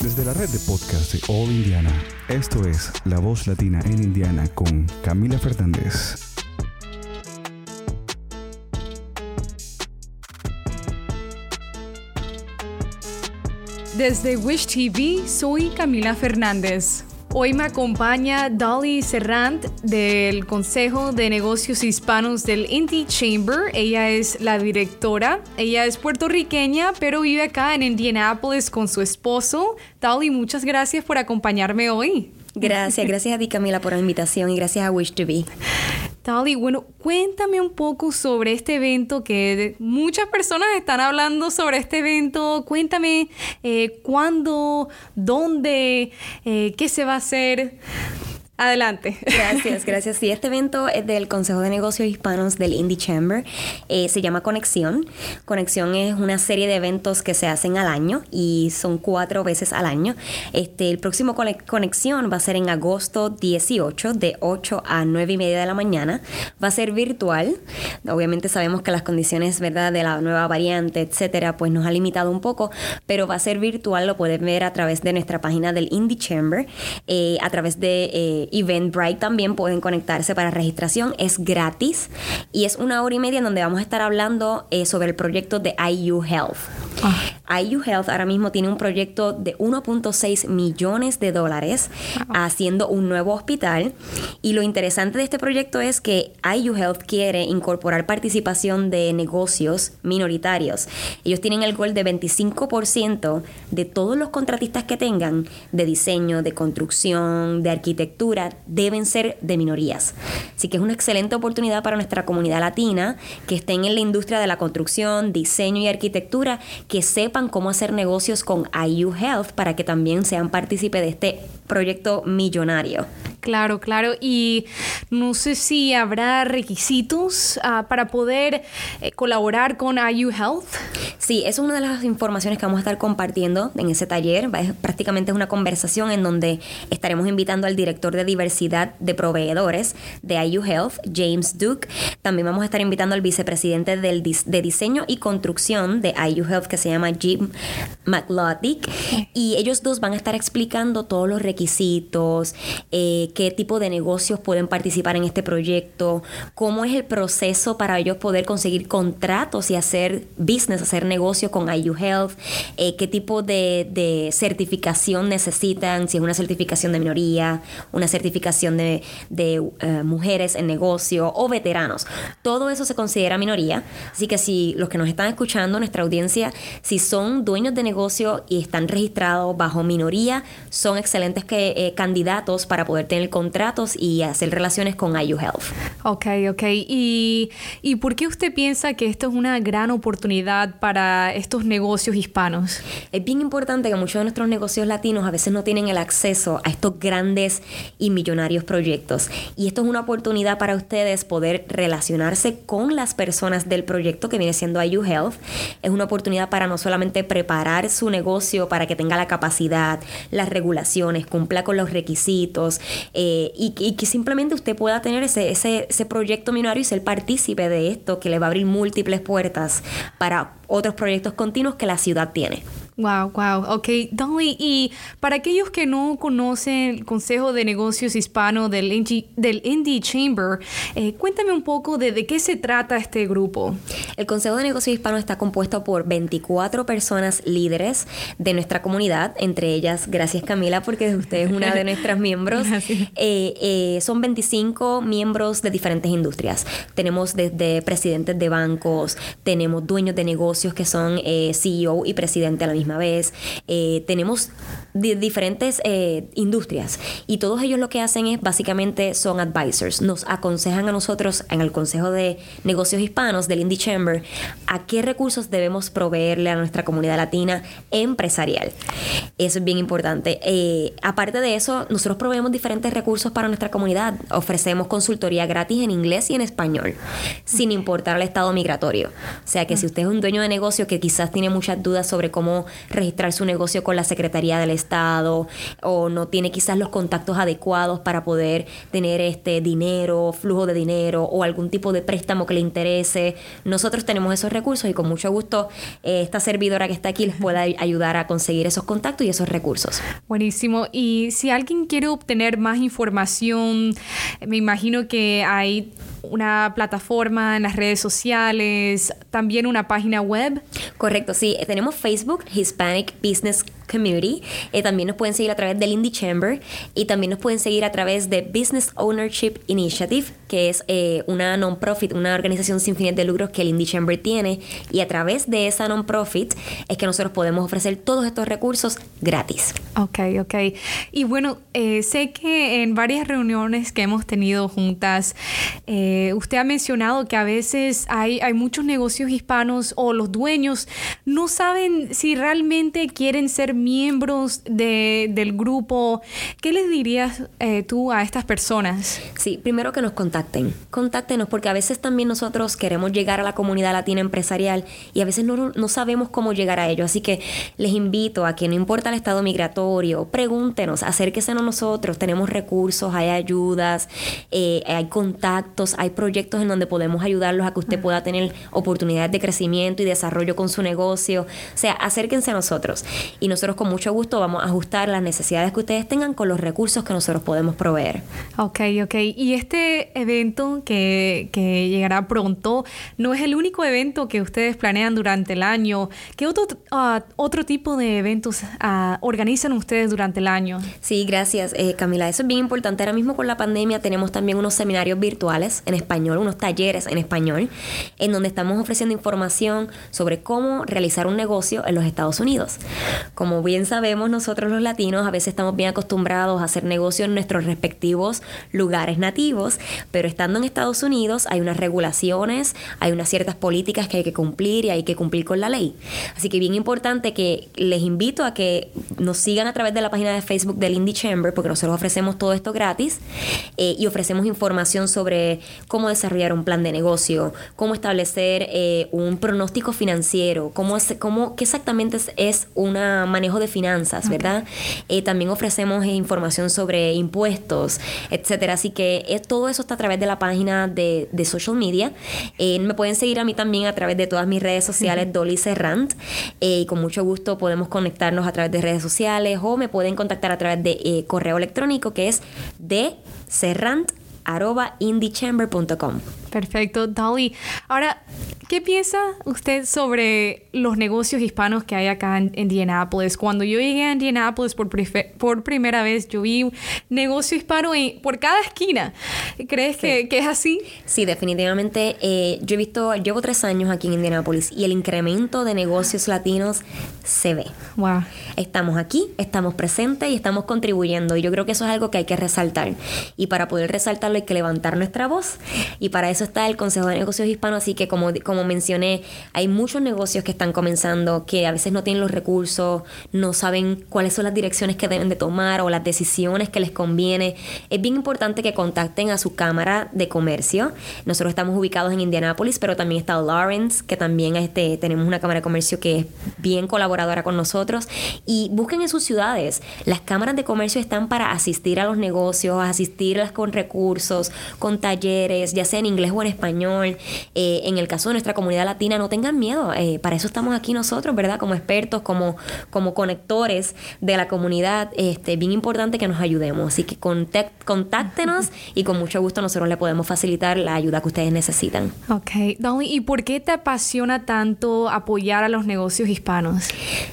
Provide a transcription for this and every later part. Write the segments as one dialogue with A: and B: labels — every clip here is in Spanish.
A: Desde la red de podcast de All Indiana, esto es La Voz Latina en Indiana con Camila Fernández.
B: Desde Wish TV, soy Camila Fernández. Hoy me acompaña Dolly Serrant del Consejo de Negocios Hispanos del Indie Chamber. Ella es la directora. Ella es puertorriqueña, pero vive acá en Indianapolis con su esposo. Dolly, muchas gracias por acompañarme hoy.
C: Gracias, gracias a ti Camila por la invitación y gracias a Wish to Be.
B: Dolly, bueno, cuéntame un poco sobre este evento que muchas personas están hablando sobre este evento. Cuéntame eh, cuándo, dónde, eh, qué se va a hacer. Adelante.
C: Gracias, gracias. Sí, este evento es del Consejo de Negocios Hispanos del Indie Chamber. Eh, se llama Conexión. Conexión es una serie de eventos que se hacen al año y son cuatro veces al año. Este, el próximo Conexión va a ser en agosto 18, de 8 a 9 y media de la mañana. Va a ser virtual. Obviamente sabemos que las condiciones, ¿verdad?, de la nueva variante, etcétera, pues nos ha limitado un poco, pero va a ser virtual. Lo pueden ver a través de nuestra página del Indie Chamber, eh, a través de. Eh, Eventbrite también pueden conectarse para registración. Es gratis y es una hora y media en donde vamos a estar hablando eh, sobre el proyecto de IU Health. Ah. IU Health ahora mismo tiene un proyecto de 1.6 millones de dólares haciendo un nuevo hospital. Y lo interesante de este proyecto es que IU Health quiere incorporar participación de negocios minoritarios. Ellos tienen el gol de 25% de todos los contratistas que tengan de diseño, de construcción, de arquitectura deben ser de minorías. Así que es una excelente oportunidad para nuestra comunidad latina que estén en la industria de la construcción, diseño y arquitectura, que sepan cómo hacer negocios con IU Health para que también sean partícipe de este proyecto millonario.
B: Claro, claro. Y no sé si habrá requisitos ah, para poder eh, colaborar con IU Health.
C: Sí, es una de las informaciones que vamos a estar compartiendo en ese taller. prácticamente es una conversación en donde estaremos invitando al director de diversidad de proveedores de IU Health, James Duke. También vamos a estar invitando al vicepresidente del de diseño y construcción de IU Health, que se llama Jim McLaughlin. Y ellos dos van a estar explicando todos los requisitos, eh, qué tipo de negocios pueden participar en este proyecto, cómo es el proceso para ellos poder conseguir contratos y hacer business, hacer negocios con IU Health, eh, qué tipo de, certificación necesitan, si es una certificación de minoría, una certificación de, eh, mujeres en negocio o veteranos. Todo eso se considera minoría, así que si los que nos están escuchando, nuestra audiencia, si son dueños de negocio y están registrados bajo minoría, son excelentes que, eh, candidatos para poder tener contratos y hacer relaciones con IU Health.
B: Ok, ok. ¿Y, ¿Y por qué usted piensa que esto es una gran oportunidad para estos negocios hispanos?
C: Es bien importante que muchos de nuestros negocios latinos a veces no tienen el acceso a estos grandes y millonarios proyectos. Y esto es una oportunidad para ustedes poder relacionarse con las personas del proyecto que viene siendo IU Health. Es una oportunidad para no solamente preparar su negocio para que tenga la capacidad, las regulaciones, cumpla con los requisitos, eh, y, que simplemente usted pueda tener ese, ese, ese proyecto millonario y ser partícipe de esto que le va a abrir múltiples puertas para otros proyectos continuos que la ciudad tiene.
B: Wow, wow. Ok, Dolly, y para aquellos que no conocen el Consejo de Negocios Hispano del Indie, del Indie Chamber, eh, cuéntame un poco de, de qué se trata este grupo.
C: El Consejo de Negocios Hispano está compuesto por 24 personas líderes de nuestra comunidad, entre ellas, gracias Camila, porque usted es una de nuestras miembros. Eh, eh, son 25 miembros de diferentes industrias. Tenemos desde presidentes de bancos, tenemos dueños de negocios que son CEO y presidente a la misma vez. Eh, tenemos diferentes eh, industrias y todos ellos lo que hacen es básicamente son advisors. Nos aconsejan a nosotros en el Consejo de Negocios Hispanos del Indie Chamber a qué recursos debemos proveerle a nuestra comunidad latina empresarial. Eso es bien importante. Eh, aparte de eso, nosotros proveemos diferentes recursos para nuestra comunidad. Ofrecemos consultoría gratis en inglés y en español, sin importar el estado migratorio. O sea que si usted es un dueño de negocio que quizás tiene muchas dudas sobre cómo registrar su negocio con la Secretaría del estado o no tiene quizás los contactos adecuados para poder tener este dinero, flujo de dinero o algún tipo de préstamo que le interese. Nosotros tenemos esos recursos y con mucho gusto eh, esta servidora que está aquí les pueda ayudar a conseguir esos contactos y esos recursos.
B: Buenísimo. Y si alguien quiere obtener más información, me imagino que hay una plataforma en las redes sociales, también una página web.
C: Correcto, sí. Tenemos Facebook, Hispanic Business Community. Eh, también nos pueden seguir a través del Indie Chamber y también nos pueden seguir a través de Business Ownership Initiative, que es eh, una non-profit, una organización sin fines de lucros que el Indie Chamber tiene. Y a través de esa non-profit es que nosotros podemos ofrecer todos estos recursos gratis.
B: Ok, ok. Y bueno, eh, sé que en varias reuniones que hemos tenido juntas, usted ha mencionado que a veces hay, hay muchos negocios hispanos o los dueños no saben si realmente quieren ser miembros de, del grupo, ¿qué les dirías eh, tú a estas personas?
C: Sí, primero que nos contacten. Contáctenos porque a veces también nosotros queremos llegar a la comunidad latina empresarial y a veces no, no sabemos cómo llegar a ello. Así que les invito a que no importa el estado migratorio, pregúntenos, acérquense a nosotros. Tenemos recursos, hay ayudas, eh, hay contactos, hay proyectos en donde podemos ayudarlos a que usted pueda tener oportunidades de crecimiento y desarrollo con su negocio. O sea, acérquense a nosotros y nosotros con mucho gusto vamos a ajustar las necesidades que ustedes tengan con los recursos que nosotros podemos proveer.
B: Ok, ok. Y este evento que, que llegará pronto no es el único evento que ustedes planean durante el año. ¿Qué otro, uh, otro tipo de eventos uh, organizan ustedes durante el año?
C: Sí, gracias, eh, Camila. Eso es bien importante. Ahora mismo con la pandemia tenemos también unos seminarios virtuales en español, unos talleres en español, en donde estamos ofreciendo información sobre cómo realizar un negocio en los Estados Unidos. Como bien sabemos, nosotros los latinos a veces estamos bien acostumbrados a hacer negocios en nuestros respectivos lugares nativos, pero estando en Estados Unidos hay unas regulaciones, hay unas ciertas políticas que hay que cumplir y hay que cumplir con la ley. Así que bien importante que les invito a que nos sigan a través de la página de Facebook del Indie Chamber, porque nosotros ofrecemos todo esto gratis eh, y ofrecemos información sobre cómo desarrollar un plan de negocio, cómo establecer eh, un pronóstico financiero, cómo, cómo qué exactamente es, es una manejo de finanzas, ¿verdad? Eh, también ofrecemos información sobre impuestos, etcétera. Así que eh, todo eso está a través de la página de, social media. Eh, me pueden seguir a mí también a través de todas mis redes sociales, Dolly Serrant. y con mucho gusto podemos conectarnos a través de redes sociales o me pueden contactar a través de correo electrónico que es de serrant
B: Perfecto, Dolly. Ahora, ¿Qué piensa usted sobre los negocios hispanos que hay acá en Indianapolis? Cuando yo llegué a Indianapolis por, por primera vez, yo vi un negocio hispano por cada esquina. ¿Crees que, es así?
C: Sí, definitivamente. Eh, yo he visto, llevo tres años aquí en Indianapolis y el incremento de negocios latinos se ve.
B: Wow.
C: Estamos aquí, estamos presentes y estamos contribuyendo. Y yo creo que eso es algo que hay que resaltar. Y para poder resaltarlo hay que levantar nuestra voz. Y para eso está el Consejo de Negocios Hispanos. Así que como, como mencioné, hay muchos negocios que están comenzando que a veces no tienen los recursos, no saben cuáles son las direcciones que deben de tomar o las decisiones que les conviene. Es bien importante que contacten a su cámara de comercio. Nosotros estamos ubicados en Indianápolis, pero también está Lawrence, que también este, tenemos una cámara de comercio que es bien colaboradora con nosotros. Y busquen en sus ciudades. Las cámaras de comercio están para asistir a los negocios, asistirlas con recursos, con talleres, ya sea en inglés o en español. Eh, en el caso de nuestra comunidad latina, no tengan miedo. Eh, para eso estamos aquí nosotros, ¿verdad? Como expertos, como, como conectores de la comunidad. Este, bien importante que nos ayudemos. Así que contáctenos y con mucho gusto nosotros le podemos facilitar la ayuda que ustedes necesitan.
B: Ok. Dolly, ¿y por qué te apasiona tanto apoyar a los negocios hispanos?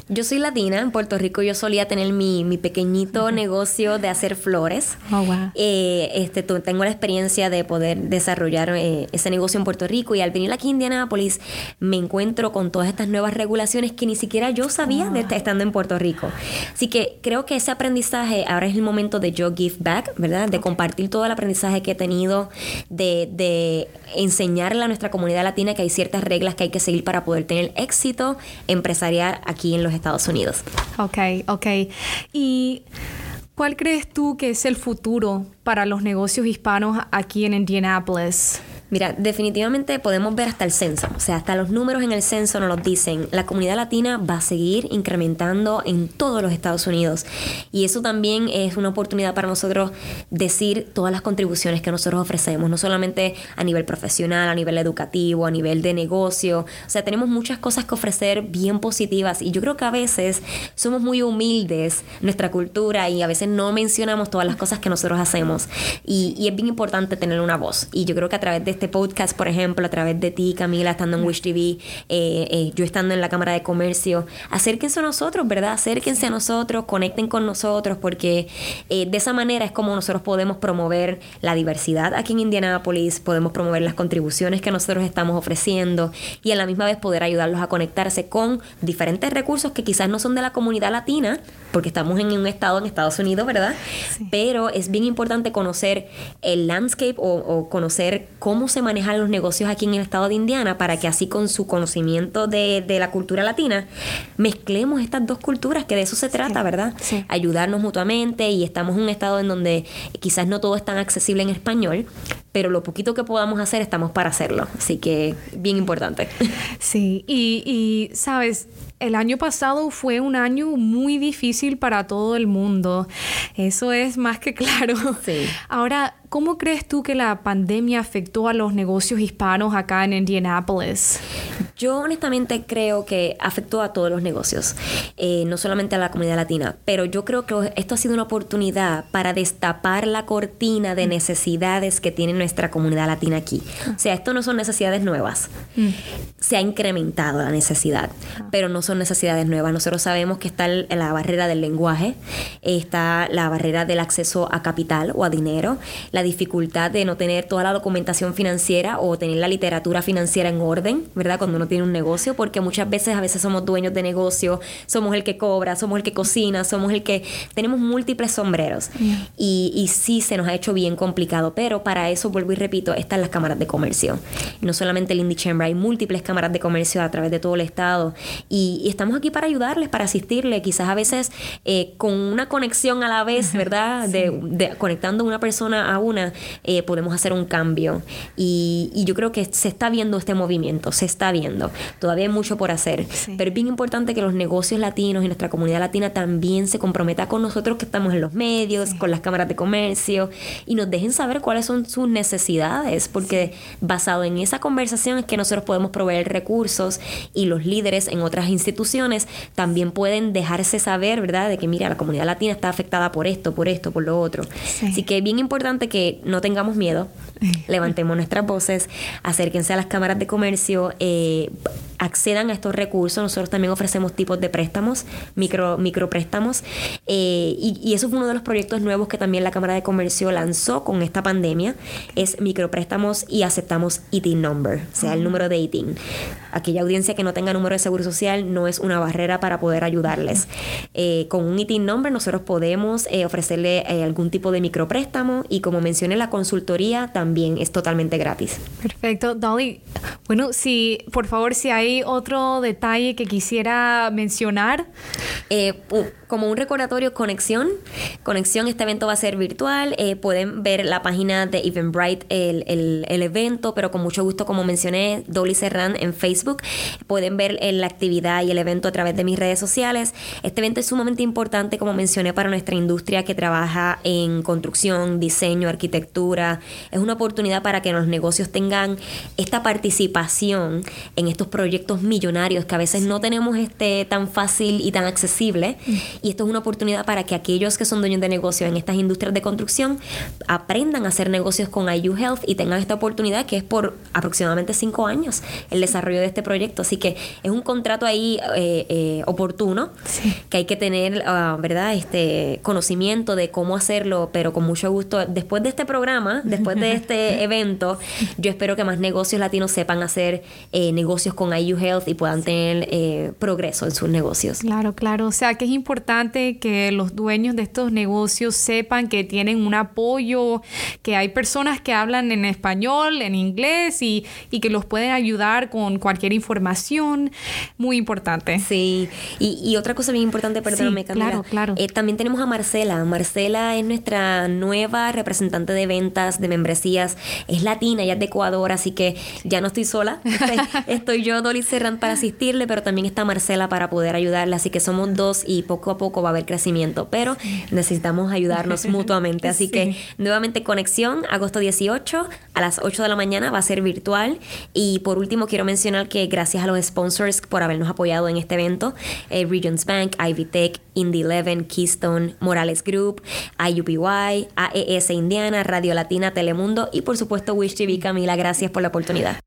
C: Yo soy latina. En Puerto Rico yo solía tener mi, mi pequeñito negocio de hacer flores.
B: Oh, wow.
C: Eh, este, tengo la experiencia de poder desarrollar eh, ese negocio en Puerto Rico y al venir aquí a Indiana me encuentro con todas estas nuevas regulaciones que ni siquiera yo sabía de estando en Puerto Rico. Así que creo que ese aprendizaje ahora es el momento de yo give back, ¿verdad? De compartir todo el aprendizaje que he tenido, de, de enseñarle a nuestra comunidad latina que hay ciertas reglas que hay que seguir para poder tener éxito empresarial aquí en los Estados Unidos.
B: Ok, ok. Y... ¿Cuál crees tú que es el futuro para los negocios hispanos aquí en Indianapolis?
C: Mira, definitivamente podemos ver hasta el censo, o sea, hasta los números en el censo nos lo dicen. La comunidad latina va a seguir incrementando en todos los Estados Unidos. Y eso también es una oportunidad para nosotros decir todas las contribuciones que nosotros ofrecemos, no solamente a nivel profesional, a nivel educativo, a nivel de negocio, o sea, tenemos muchas cosas que ofrecer bien positivas. Y yo creo que a veces somos muy humildes nuestra cultura y a veces no mencionamos todas las cosas que nosotros hacemos. Y, y es bien importante tener una voz. Y yo creo que a través de este podcast, por ejemplo, a través de ti, Camila, estando en Wish TV, eh, eh, yo estando en la Cámara de Comercio, acérquense a nosotros, ¿verdad? Acérquense a nosotros, conecten con nosotros, porque eh, de esa manera es como nosotros podemos promover la diversidad aquí en Indianápolis, podemos promover las contribuciones que nosotros estamos ofreciendo y a la misma vez poder ayudarlos a conectarse con diferentes recursos que quizás no son de la comunidad latina, porque estamos en un estado en Estados Unidos, ¿verdad? Pero es bien importante conocer el landscape o, o conocer cómo se manejan los negocios aquí en el estado de Indiana para que así con su conocimiento de, la cultura latina mezclemos estas dos culturas, que de eso se trata, ¿verdad? Ayudarnos mutuamente y estamos en un estado en donde quizás no todo es tan accesible en español, pero lo poquito que podamos hacer estamos para hacerlo. Así que bien importante.
B: Sí, y, y sabes, el año pasado fue un año muy difícil para todo el mundo. Eso es más que claro.
C: Sí.
B: Ahora, ¿cómo crees tú que la pandemia afectó a los negocios hispanos acá en Indianapolis?
C: Yo honestamente creo que afectó a todos los negocios, eh, no solamente a la comunidad latina, pero yo creo que esto ha sido una oportunidad para destapar la cortina de mm. necesidades que tiene nuestra comunidad latina aquí. O sea, esto no son necesidades nuevas. Mm. Se ha incrementado la necesidad, ah. pero no son necesidades nuevas. Nosotros sabemos que está la barrera del lenguaje, está la barrera del acceso a capital o a dinero, la dificultad de no tener toda la documentación financiera o tener la literatura financiera en orden, ¿verdad? Cuando uno tiene un negocio, porque muchas veces a veces somos dueños de negocio, somos el que cobra, somos el que cocina, somos el que tenemos múltiples sombreros. Y, y sí se nos ha hecho bien complicado, pero para eso, vuelvo y repito, están las cámaras de comercio. no solamente el Indie Chamber, hay múltiples cámaras de comercio a través de todo el estado. Y, y, estamos aquí para ayudarles, para asistirles, quizás a veces eh, con una conexión a la vez, ¿verdad? De, conectando una persona a una, eh, podemos hacer un cambio. Y, y, yo creo que se está viendo este movimiento, se está viendo. Todavía hay mucho por hacer, pero es bien importante que los negocios latinos y nuestra comunidad latina también se comprometa con nosotros que estamos en los medios, con las cámaras de comercio, y nos dejen saber cuáles son sus necesidades, porque basado en esa conversación es que nosotros podemos proveer recursos y los líderes en otras instituciones instituciones también pueden dejarse saber, ¿verdad? De que, mira, la comunidad latina está afectada por esto, por esto, por lo otro. Así que es bien importante que no tengamos miedo, levantemos nuestras voces, acérquense a las cámaras de comercio, eh, accedan a estos recursos. Nosotros también ofrecemos tipos de préstamos, micro, micropréstamos, eh, y, y, eso fue uno de los proyectos nuevos que también la Cámara de Comercio lanzó con esta pandemia, es micropréstamos y aceptamos ITIN number, o sea, el número de ITIN. Aquella audiencia que no tenga número de seguro social no es una barrera para poder ayudarles. Eh, con un ITIN number nosotros podemos eh, ofrecerle algún tipo de micropréstamo y como mencioné, la consultoría también es totalmente gratis.
B: Perfecto. Dolly, bueno, si por favor, si hay otro detalle que quisiera mencionar?
C: Eh, como un recordatorio, conexión. Conexión, este evento va a ser virtual. Eh, pueden ver la página de Eventbrite, el, el, el, evento, pero con mucho gusto, como mencioné, Dolly Serran en Facebook. Pueden ver eh, la actividad y el evento a través de mis redes sociales. Este evento es sumamente importante, como mencioné, para nuestra industria que trabaja en construcción, diseño, arquitectura. Es una oportunidad para que los negocios tengan esta participación en estos proyectos millonarios que a veces no tenemos este tan fácil y tan accesible. Y esto es una oportunidad para que aquellos que son dueños de negocios en estas industrias de construcción aprendan a hacer negocios con IU Health y tengan esta oportunidad que es por aproximadamente cinco años el desarrollo de este proyecto. Así que es un contrato ahí eh, eh, oportuno que hay que tener, ah, ¿verdad? Este conocimiento de cómo hacerlo, pero con mucho gusto. Después de este programa, después de este evento, yo espero que más negocios latinos sepan hacer eh, negocios negocios con IU Health y puedan tener eh, progreso en sus negocios.
B: Claro, claro. O sea que es importante que los dueños de estos negocios sepan que tienen un apoyo, que hay personas que hablan en español, en inglés y, y que los pueden ayudar con cualquier información. Muy importante.
C: Sí, y, otra cosa bien importante, perdóname,
B: sí, Claro, claro.
C: Eh, también tenemos a Marcela. Marcela es nuestra nueva representante de ventas, de membresías. Es latina, ella es de Ecuador, así que ya no estoy sola. Estoy yo, Dolly Serrant, para asistirle, pero también está Marcela para poder ayudarle. Así que somos dos y poco a poco va a haber crecimiento, pero necesitamos ayudarnos mutuamente. Así que nuevamente conexión, agosto 18 a las 8 de la mañana va a ser virtual. Y por último, quiero mencionar que gracias a los sponsors por habernos apoyado en este evento, eh, Regions Bank, Ivy Tech, Indy Eleven, Keystone, Morales Group, IUPY, AES Indiana, Radio Latina, Telemundo y por supuesto Wish TV. Camila, gracias por la oportunidad.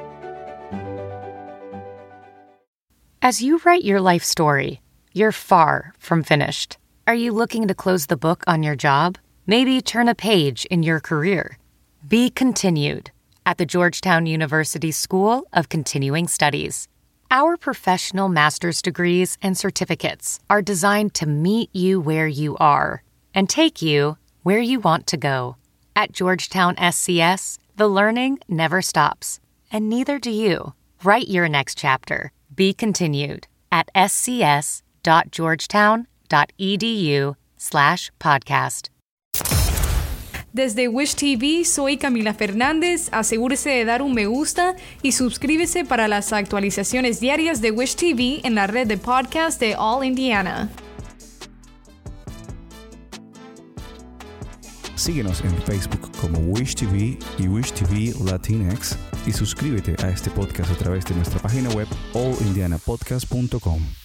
D: As you write your life story, you're far from finished. Are you looking to close the book on your job? Maybe turn a page in your career? Be continued at the Georgetown University School of Continuing Studies. Our professional master's degrees and certificates are designed to meet you where you are and take you where you want to go. At Georgetown SCS, the learning never stops, and neither do you. Write your next chapter. Be continued at scs.georgetown.edu slash podcast.
B: Desde Wish TV, soy Camila Fernández. Asegúrese de dar un me gusta y suscríbese para las actualizaciones diarias de Wish TV en la red de podcast de All Indiana.
A: Síguenos en Facebook como Wish TV y Wish TV Latinx y suscríbete a este podcast a través de nuestra página web allindianapodcast.com.